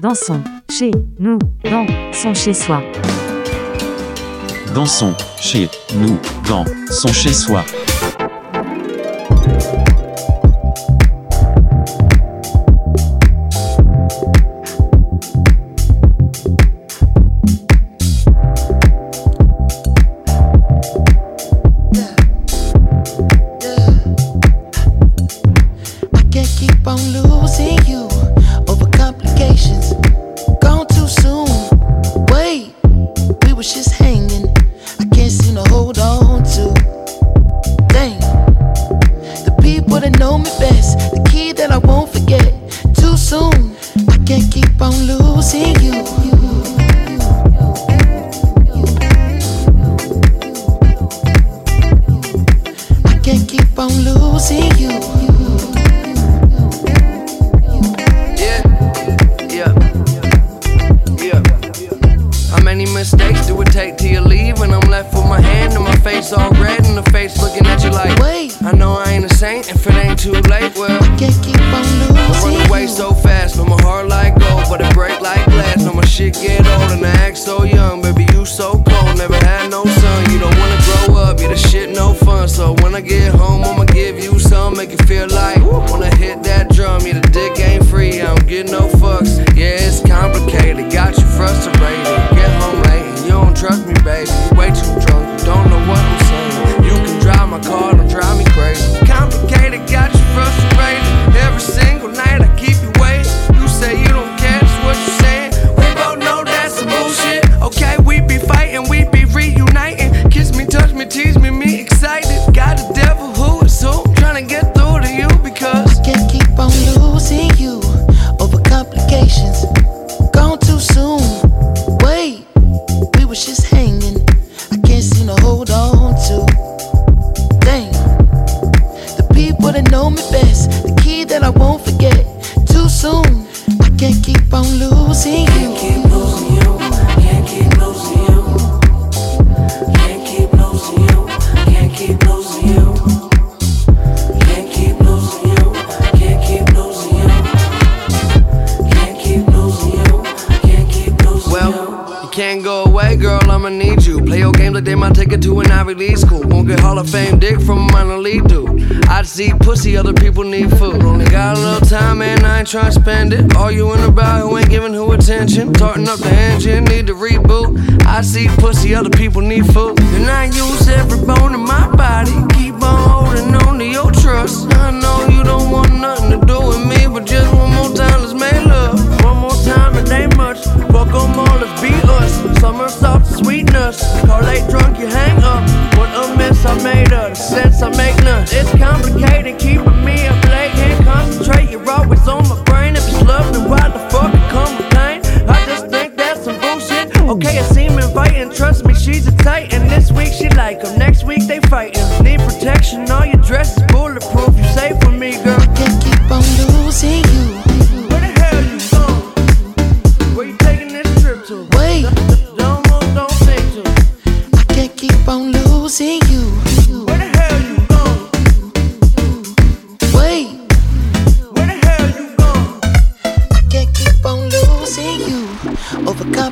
Dansons, chez nous, dans chez soi. Dansons, chez nous, dans chez soi. ain't, if it ain't too late, well, I can't keep on losing. I run away so fast, no my heart like gold, but it break like glass. No my shit get old and I act so young, baby you so cold, never had no son. You don't wanna grow up, You the shit no fun. So when I get home, I'ma give you some, make you feel like. Trying to spend it. All you Arguing about who ain't giving who attention. Tarting up the engine, need to reboot. I see pussy, other people need food. And I use every bone in my body. Keep on holding on to your trust. I know you don't want nothing to do with me, but just one more time, let's make love. One more time, it ain't much. Fuck them all, let's be us. Summer soft sweetness. Car late drunk, you hang up. What a mess I made of. Sense I make none. It's complicated, keeping me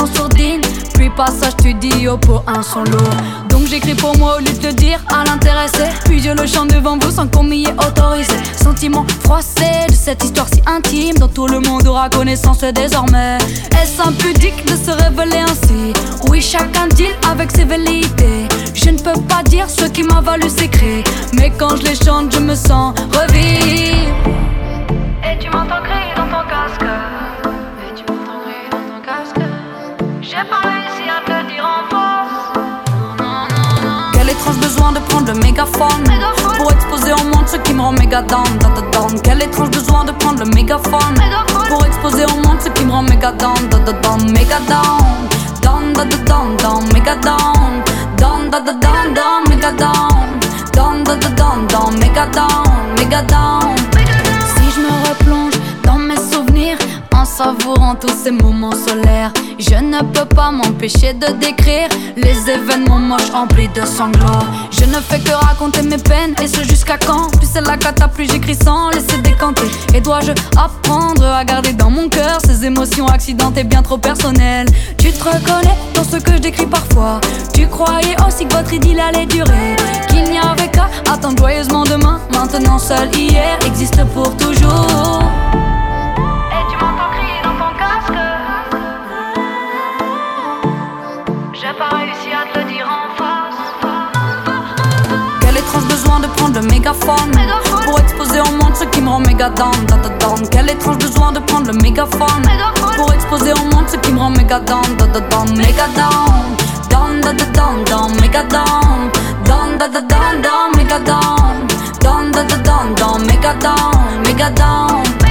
en sourdine. Puis passage studio pour un solo. Donc j'écris pour moi au lieu de dire à l'intéressé. Puis je le chante devant vous sans qu'on m'y ait autorisé. Sentiment froissé de cette histoire si intime dont tout le monde aura connaissance désormais. Est-ce impudique de se révéler ainsi? Oui, chacun dit avec ses velléités. Je ne peux pas dire ce qui m'a valu cris. Mais quand je les chante, je me sens revivre. Et tu m'entends crier dans ton casque. J'ai pas réussi à te dire en force. Quel étrange besoin de prendre le mégaphone Pour exposer au monde ce qui me rend méga down, down, down. Quel étrange besoin de prendre le mégaphone Pour exposer au monde ce qui me rend méga down, down, down, méga down Down, down, down, down, méga down Down, down, down, down, méga down Down, down, down, down, méga down, méga down. Si je me replonge dans mes souvenirs en savourant tous ces moments solaires. Je ne peux pas m'empêcher de décrire les événements moches emplis de sanglots. Je ne fais que raconter mes peines et ce jusqu'à quand? Plus c'est la cata, plus j'écris sans laisser décanter. Et dois-je apprendre à garder dans mon cœur ces émotions accidentées bien trop personnelles? Tu te reconnais dans ce que je décris parfois. Tu croyais aussi que votre idylle allait durer, qu'il n'y avait qu'à attendre joyeusement demain. Maintenant seul hier existe pour toujours. Étrange besoin de prendre le mégaphone Pour exposer au monde ce qui me rend méga down, down, down, down. Quel étrange besoin de prendre le mégaphone Pour exposer au monde ce qui me rend méga down, down, down, down, méga down Down, down, down, down, down, méga down Down, down, down, down, down, méga down Down, down, down, down, down, méga down, méga down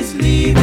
Please leave.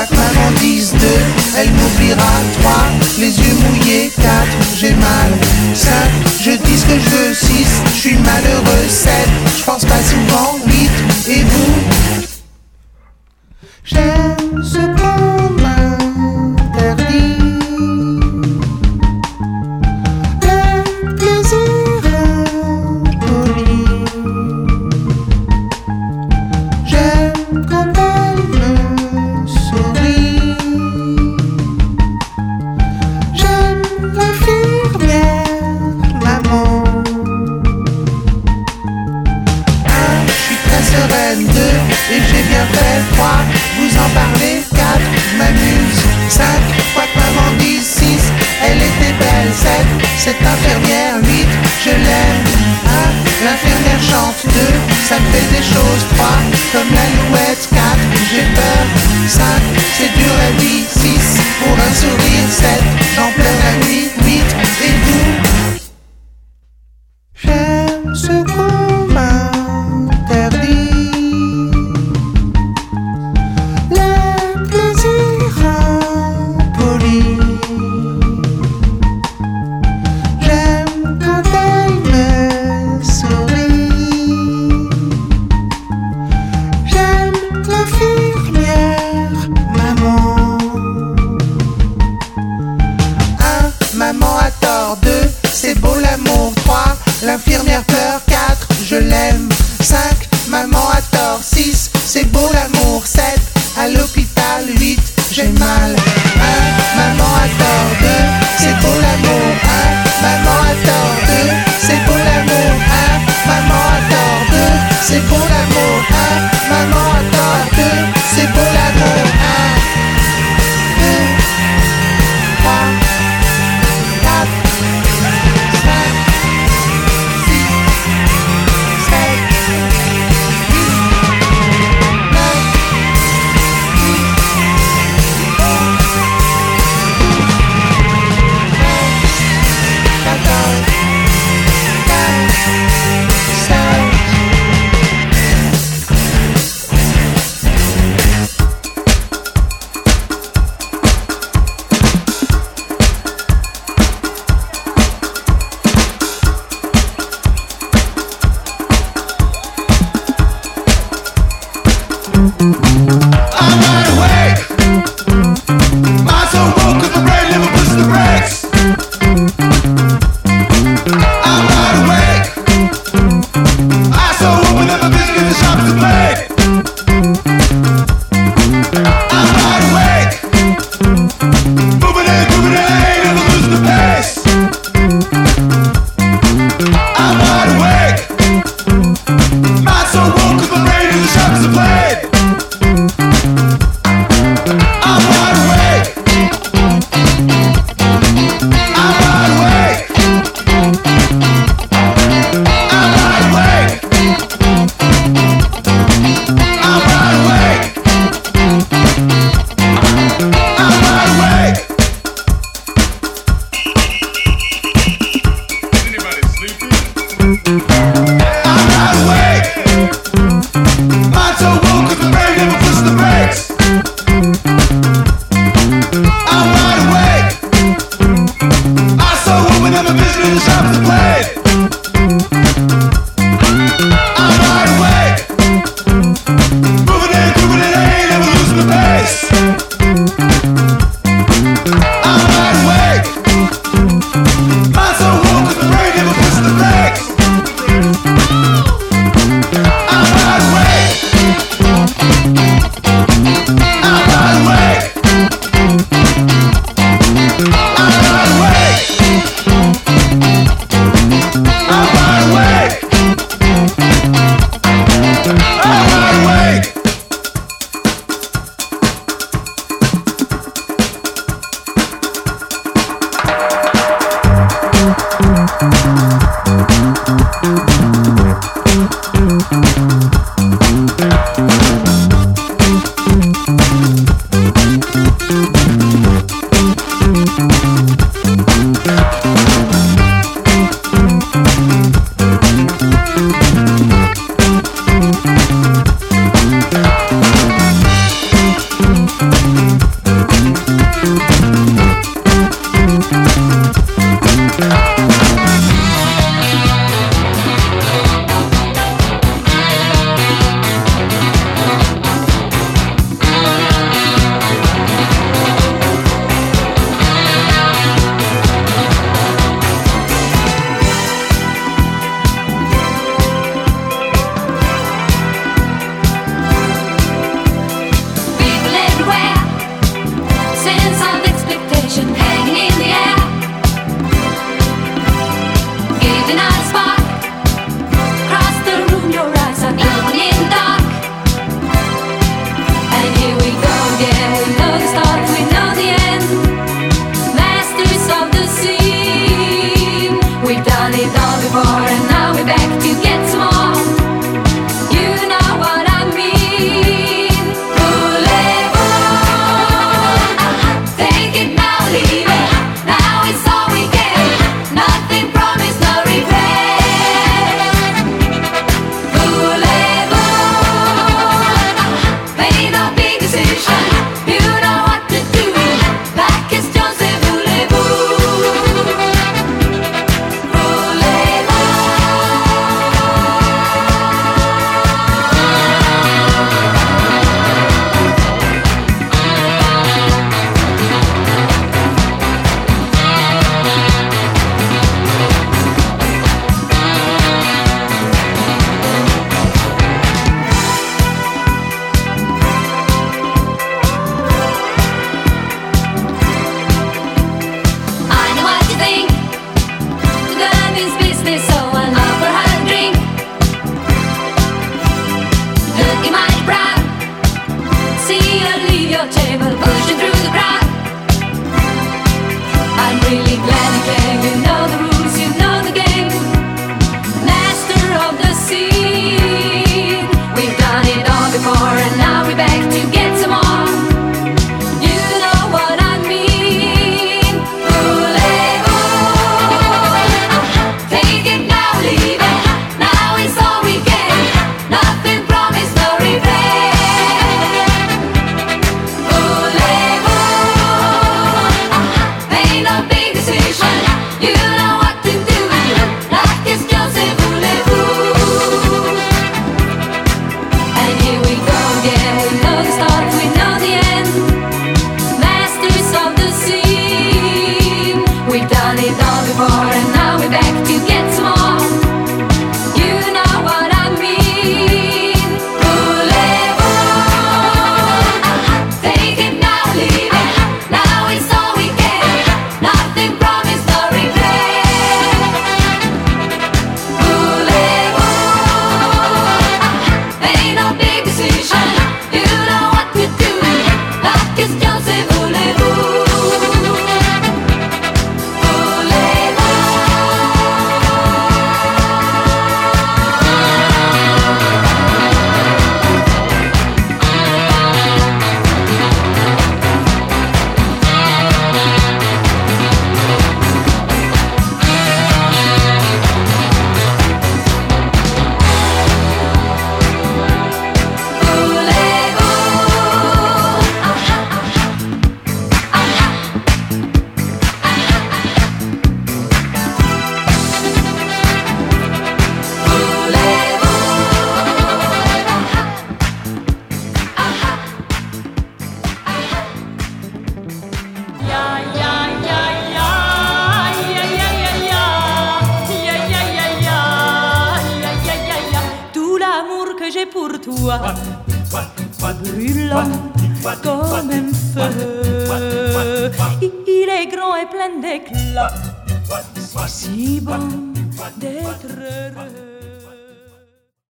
Quack Paradis 2, elle m'oubliera. 3, les yeux mouillés. 4, j'ai mal. 5, je dis ce que je veux 6, je suis malheureux. 7, je pense pas souvent. 8, et vous? ça me fait des choses froides comme la louette 4 j'ai peur. 5 c'est dur et oui 6 pour un sourire.